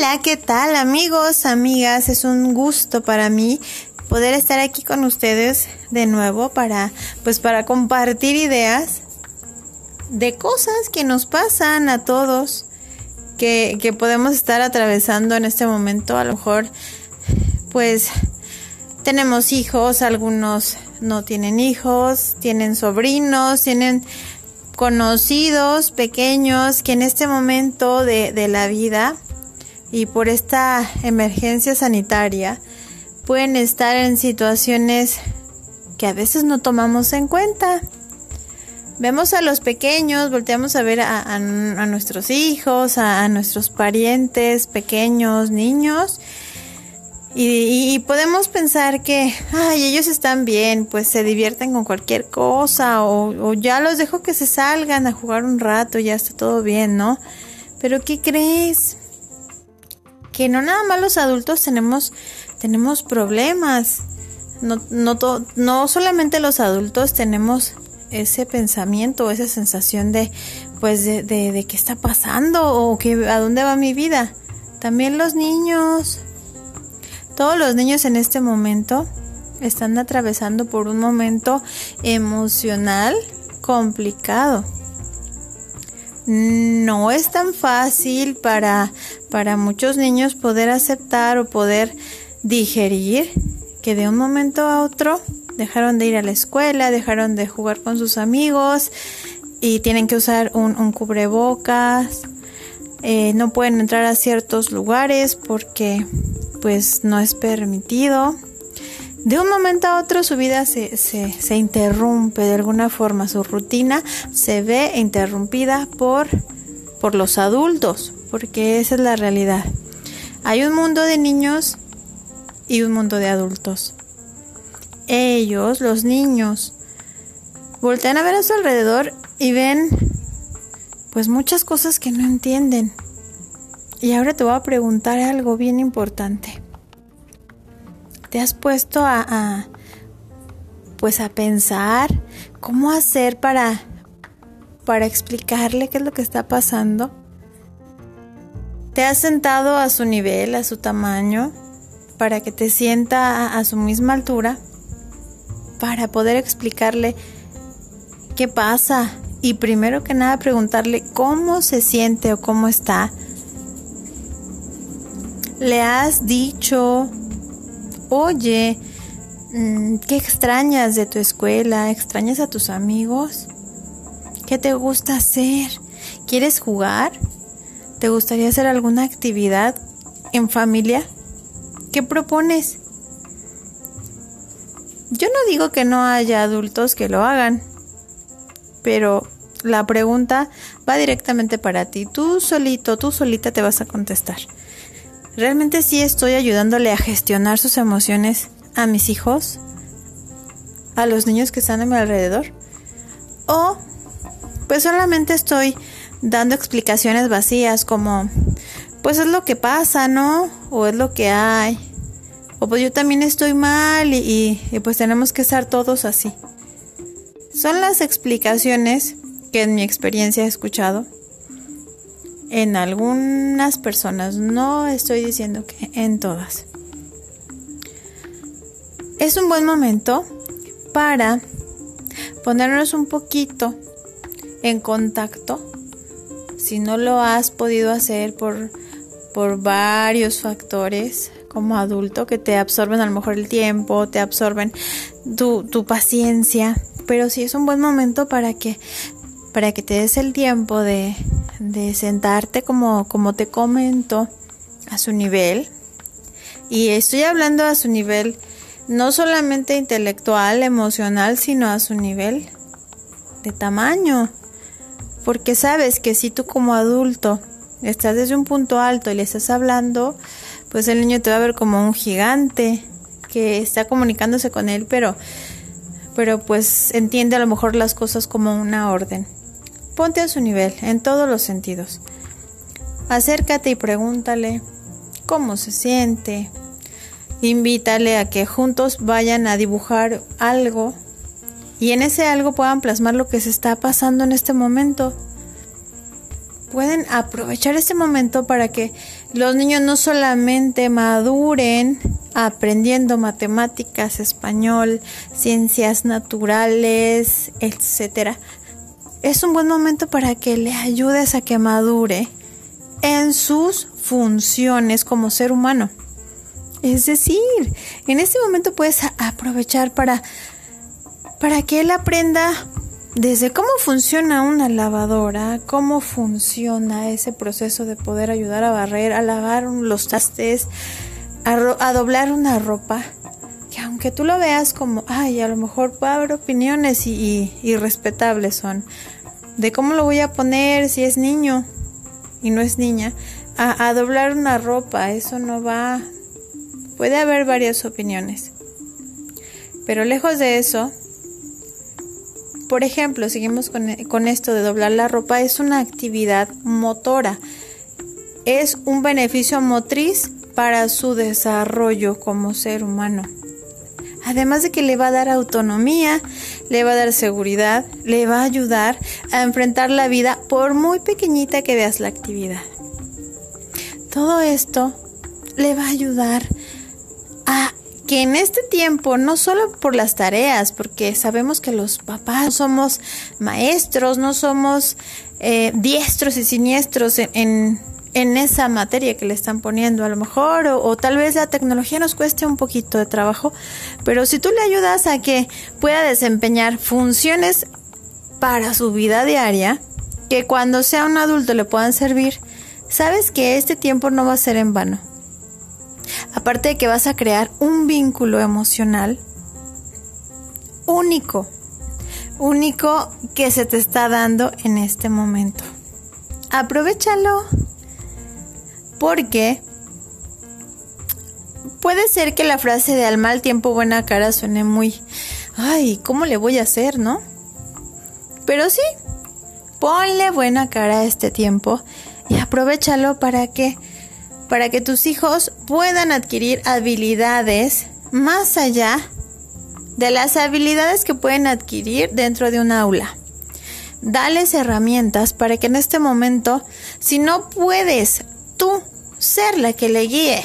Hola, ¿qué tal amigos, amigas? Es un gusto para mí poder estar aquí con ustedes de nuevo para pues para compartir ideas de cosas que nos pasan a todos que, podemos estar atravesando en este momento. A lo mejor pues tenemos hijos, algunos no tienen hijos, tienen sobrinos, tienen conocidos pequeños que en este momento de la vida y por esta emergencia sanitaria pueden estar en situaciones que a veces no tomamos en cuenta. Vemos a los pequeños, volteamos a ver a, nuestros hijos, a, nuestros parientes pequeños, niños, y, podemos pensar que, ay, ellos están bien, pues se divierten con cualquier cosa, o, o ya los dejo que se salgan a jugar un rato, ya está todo bien, ¿no? Pero ¿qué crees? Que no nada más los adultos tenemos, tenemos problemas. No, no, no solamente los adultos tenemos ese pensamiento, esa sensación de, pues, de, de, de qué está pasando o que, a dónde va mi vida. También los niños. Todos los niños en este momento están atravesando por un momento emocional complicado no es tan fácil para, para muchos niños poder aceptar o poder digerir que de un momento a otro dejaron de ir a la escuela, dejaron de jugar con sus amigos y tienen que usar un, cubrebocas, eh, no pueden entrar a ciertos lugares porque pues no es permitido. De un momento a otro su vida se, se, se, interrumpe de alguna forma, su rutina se ve interrumpida por, por los adultos, porque esa es la realidad. Hay un mundo de niños y un mundo de adultos. Ellos, los niños, voltean a ver a su alrededor y ven pues muchas cosas que no entienden. Y ahora te voy a preguntar algo bien importante. ¿Te has puesto a, pues a pensar cómo hacer para para explicarle qué es lo que está pasando? ¿Te has sentado a su nivel, a su tamaño, para que te sienta a, su misma altura? Para poder explicarle qué pasa y primero que nada preguntarle cómo se siente o cómo está. ¿Le has dicho oye, mm, ¿qué extrañas de tu escuela? ¿Extrañas a tus amigos? ¿Qué te gusta hacer? ¿Quieres jugar? ¿Te gustaría hacer alguna actividad en familia? ¿Qué propones? Yo no digo que no haya adultos que lo hagan, pero la pregunta va directamente para ti. Tú solito, tú solita te vas a contestar. ¿Realmente sí estoy ayudándole a gestionar sus emociones a mis hijos? ¿A los niños que están a mi alrededor? ¿O pues solamente estoy dando explicaciones vacías como pues es lo que pasa, ¿no? O es lo que hay. O pues yo también estoy mal y, pues tenemos que estar todos así. Son las explicaciones que en mi experiencia he escuchado en algunas personas, no estoy diciendo que en todas. Es un buen momento para ponernos un poquito en contacto. Si no lo has podido hacer por, por varios factores como adulto que te absorben a lo mejor el tiempo, te absorben tu, tu paciencia, pero sí es un buen momento para que, para que te des el tiempo de, de sentarte como, como te comento a su nivel. Y estoy hablando a su nivel no solamente intelectual, emocional, sino a su nivel de tamaño. Porque sabes que si tú como adulto estás desde un punto alto y le estás hablando, pues el niño te va a ver como un gigante que está comunicándose con él, pero pero pues entiende a lo mejor las cosas como una orden. Ponte a su nivel en todos los sentidos. Acércate y pregúntale cómo se siente. Invítale a que juntos vayan a dibujar algo y en ese algo puedan plasmar lo que se está pasando en este momento. Pueden aprovechar este momento para que los niños no solamente maduren aprendiendo matemáticas, español, ciencias naturales, etcétera. Es un buen momento para que le ayudes a que madure en sus funciones como ser humano. Es decir, en este momento puedes aprovechar para para que él aprenda desde cómo funciona una lavadora, cómo funciona ese proceso de poder ayudar a barrer, a lavar los trastes, a, doblar una ropa, que aunque tú lo veas como, ay, a lo mejor puede haber opiniones y, respetables son, de cómo lo voy a poner si es niño y no es niña, a doblar una ropa, eso no va, puede haber varias opiniones. Pero lejos de eso, por ejemplo, seguimos con, esto de doblar la ropa, es una actividad motora. Es un beneficio motriz para su desarrollo como ser humano. Además de que le va a dar autonomía, le va a dar seguridad, le va a ayudar a enfrentar la vida por muy pequeñita que veas la actividad. Todo esto le va a ayudar que en este tiempo, no solo por las tareas, porque sabemos que los papás no somos maestros, no somos eh, diestros y siniestros en, en, esa materia que le están poniendo a lo mejor, o, o, tal vez la tecnología nos cueste un poquito de trabajo, pero si tú le ayudas a que pueda desempeñar funciones para su vida diaria, que cuando sea un adulto le puedan servir, sabes que este tiempo no va a ser en vano Aparte de que vas a crear un vínculo emocional único, único que se te está dando en este momento. Aprovechalo porque puede ser que la frase de al mal tiempo buena cara suene muy, ay, ¿cómo le voy a hacer, no? Pero sí, ponle buena cara a este tiempo y aprovechalo para que para que tus hijos puedan adquirir habilidades más allá de las habilidades que pueden adquirir dentro de un aula. Dales herramientas para que en este momento, si no puedes tú ser la que le guíe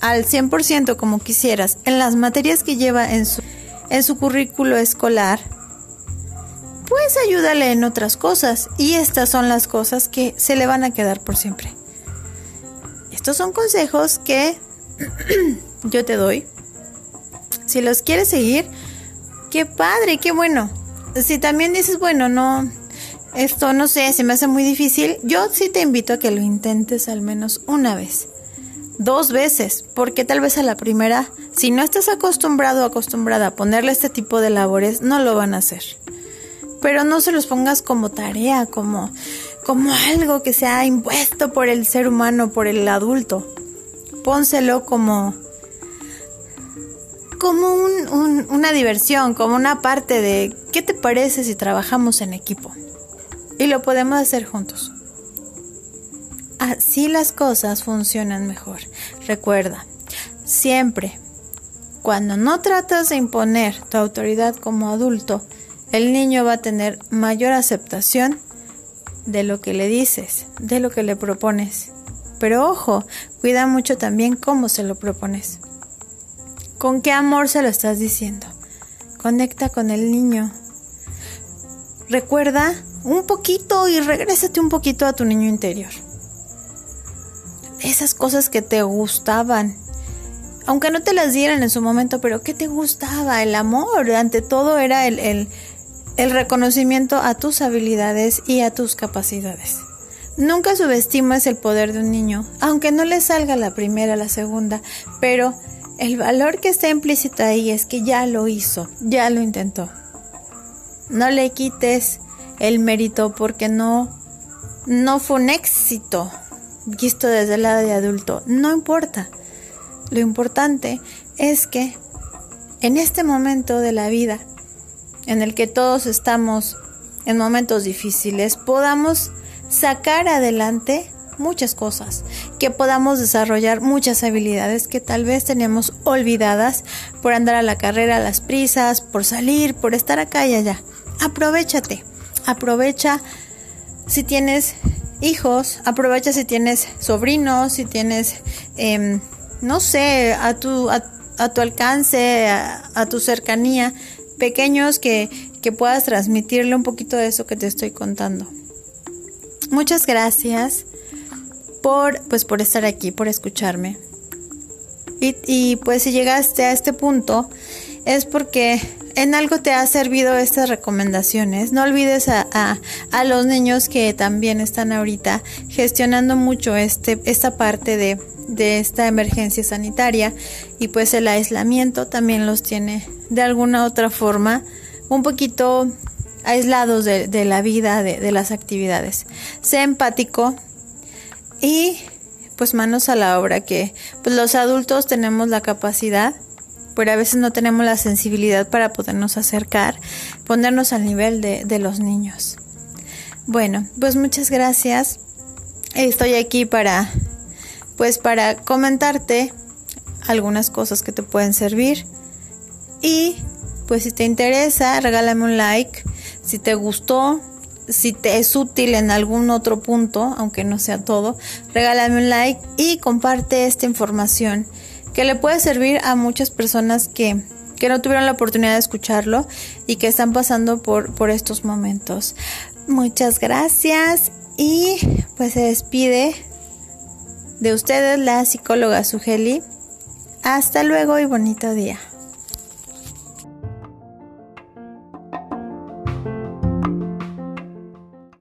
al 100% como quisieras en las materias que lleva en su, currículo escolar, pues ayúdale en otras cosas y estas son las cosas que se le van a quedar por siempre. Estos son consejos que yo te doy. Si los quieres seguir, qué padre, qué bueno. Si también dices, bueno, no, esto no sé, se me hace muy difícil, yo sí te invito a que lo intentes al menos una vez. Dos veces, porque tal vez a la primera, si no estás acostumbrado o acostumbrada a ponerle este tipo de labores, no lo van a hacer. Pero no se los pongas como tarea, como como algo que se ha impuesto por el ser humano, por el adulto. Pónselo como como una diversión, como una parte de ¿qué te parece si trabajamos en equipo? Y lo podemos hacer juntos. Así las cosas funcionan mejor. Recuerda, siempre, cuando no tratas de imponer tu autoridad como adulto, el niño va a tener mayor aceptación de lo que le dices, de lo que le propones. Pero ojo, cuida mucho también cómo se lo propones. ¿Con qué amor se lo estás diciendo? Conecta con el niño. Recuerda un poquito y regrésate un poquito a tu niño interior. Esas cosas que te gustaban, aunque no te las dieran en su momento, pero ¿qué te gustaba? El amor, ante todo era el, el el reconocimiento a tus habilidades y a tus capacidades. Nunca subestimes el poder de un niño, aunque no le salga la primera, la segunda, pero el valor que está implícito ahí es que ya lo hizo, ya lo intentó. No le quites el mérito porque no no fue un éxito visto desde el lado de adulto, no importa. Lo importante es que en este momento de la vida en el que todos estamos en momentos difíciles, podamos sacar adelante muchas cosas, que podamos desarrollar muchas habilidades que tal vez tenemos olvidadas por andar a la carrera, a las prisas, por salir, por estar acá y allá. Aprovechate, aprovecha si tienes hijos, aprovecha si tienes sobrinos, si tienes, em, no sé, a tu, a, tu alcance, a, tu cercanía, pequeños que, que puedas transmitirle un poquito de eso que te estoy contando. Muchas gracias por, pues, por estar aquí, por escucharme. Y, pues si llegaste a este punto es porque en algo te ha servido estas recomendaciones. No olvides a, a, los niños que también están ahorita gestionando mucho este, esta parte de, de esta emergencia sanitaria y pues el aislamiento también los tiene de alguna otra forma un poquito aislados de, de la vida, de, de, las actividades. Sé empático y pues manos a la obra que pues los adultos tenemos la capacidad pero a veces no tenemos la sensibilidad para podernos acercar, ponernos al nivel de, de los niños. Bueno, pues muchas gracias. Estoy aquí para, pues para comentarte algunas cosas que te pueden servir. Y pues si te interesa, regálame un like. Si te gustó, si te es útil en algún otro punto, aunque no sea todo, regálame un like y comparte esta información que le puede servir a muchas personas que, que no tuvieron la oportunidad de escucharlo y que están pasando por, por estos momentos. Muchas gracias y pues se despide de ustedes la psicóloga Sugeli. Hasta luego y bonito día.